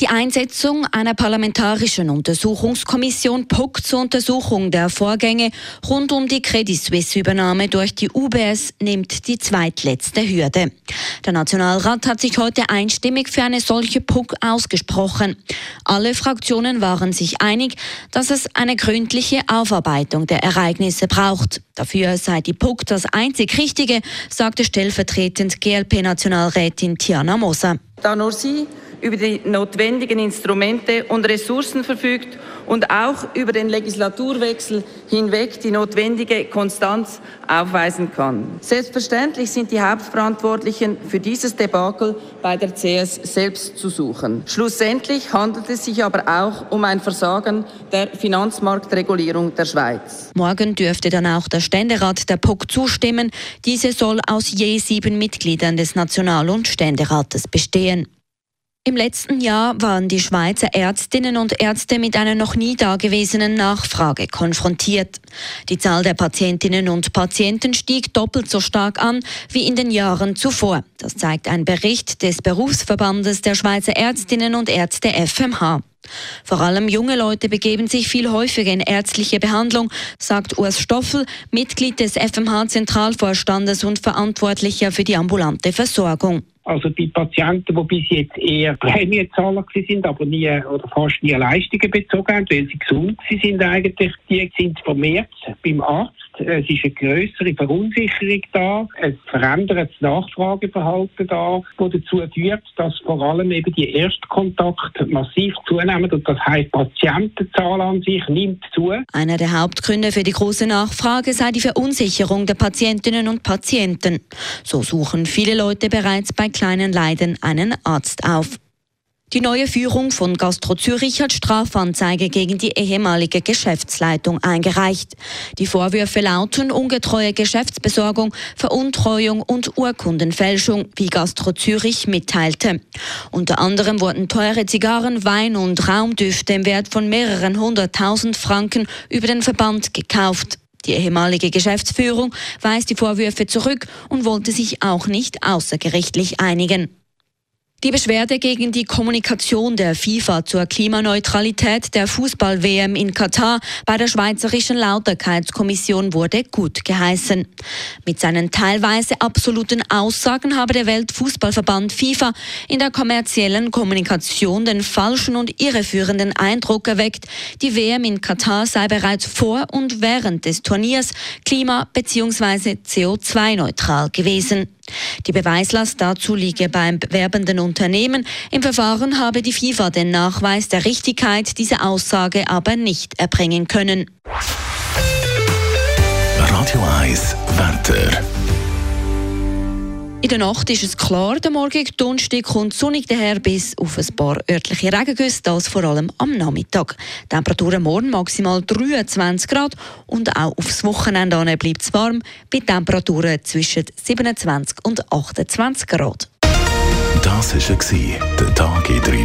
Die Einsetzung einer parlamentarischen Untersuchungskommission PUC zur Untersuchung der Vorgänge rund um die Credit Suisse-Übernahme durch die UBS nimmt die zweitletzte Hürde. Der Nationalrat hat sich heute einstimmig für eine solche PUC ausgesprochen. Alle Fraktionen waren sich einig, dass es eine gründliche Aufarbeitung der Ereignisse braucht. Dafür sei die PUC das einzig Richtige, sagte stellvertretend GLP-Nationalrätin Tiana Moser. Da nur sie über die notwendigen Instrumente und Ressourcen verfügt und auch über den Legislaturwechsel hinweg die notwendige Konstanz aufweisen kann. Selbstverständlich sind die Hauptverantwortlichen für dieses Debakel bei der CS selbst zu suchen. Schlussendlich handelt es sich aber auch um ein Versagen der Finanzmarktregulierung der Schweiz. Morgen dürfte dann auch der Ständerat der POC zustimmen. Diese soll aus je sieben Mitgliedern des National- und Ständerates bestehen. Im letzten Jahr waren die Schweizer Ärztinnen und Ärzte mit einer noch nie dagewesenen Nachfrage konfrontiert. Die Zahl der Patientinnen und Patienten stieg doppelt so stark an wie in den Jahren zuvor. Das zeigt ein Bericht des Berufsverbandes der Schweizer Ärztinnen und Ärzte FMH. Vor allem junge Leute begeben sich viel häufiger in ärztliche Behandlung, sagt Urs Stoffel, Mitglied des FMH-Zentralvorstandes und Verantwortlicher für die ambulante Versorgung. Also bei Patienten, die bis jetzt eher Prämienzahler sind, aber nie oder fast nie Leistungen bezogen haben, weil sie gesund sind eigentlich, die sind vermehrt beim Arzt. Es ist eine größere Verunsicherung da, ein verändertes Nachfrageverhalten da, das dazu führt, dass vor allem eben die Erstkontakte massiv zunehmen und das heißt, Patientenzahl an sich nimmt zu. Einer der Hauptgründe für die große Nachfrage sei die Verunsicherung der Patientinnen und Patienten. So suchen viele Leute bereits bei kleinen Leiden einen Arzt auf. Die neue Führung von Gastro Zürich hat Strafanzeige gegen die ehemalige Geschäftsleitung eingereicht. Die Vorwürfe lauten ungetreue Geschäftsbesorgung, Veruntreuung und Urkundenfälschung, wie Gastro Zürich mitteilte. Unter anderem wurden teure Zigarren, Wein und Raumdüfte im Wert von mehreren hunderttausend Franken über den Verband gekauft. Die ehemalige Geschäftsführung weist die Vorwürfe zurück und wollte sich auch nicht außergerichtlich einigen. Die Beschwerde gegen die Kommunikation der FIFA zur Klimaneutralität der Fußball-WM in Katar bei der Schweizerischen Lauterkeitskommission wurde gut geheißen. Mit seinen teilweise absoluten Aussagen habe der Weltfußballverband FIFA in der kommerziellen Kommunikation den falschen und irreführenden Eindruck erweckt, die WM in Katar sei bereits vor und während des Turniers klima- bzw. CO2-neutral gewesen. Die Beweislast dazu liege beim werbenden Unternehmen. Im Verfahren habe die FIFA den Nachweis der Richtigkeit dieser Aussage aber nicht erbringen können. Radio 1 Wetter. In der Nacht ist es klar, der Morgen Donnerstag kommt sonnig daher bis auf ein paar örtliche Regengüsse, das vor allem am Nachmittag. Temperaturen morgen maximal 23 Grad und auch aufs Wochenende bleibt es warm, bei Temperaturen zwischen 27 und 28 Grad. Das war der Tag in 3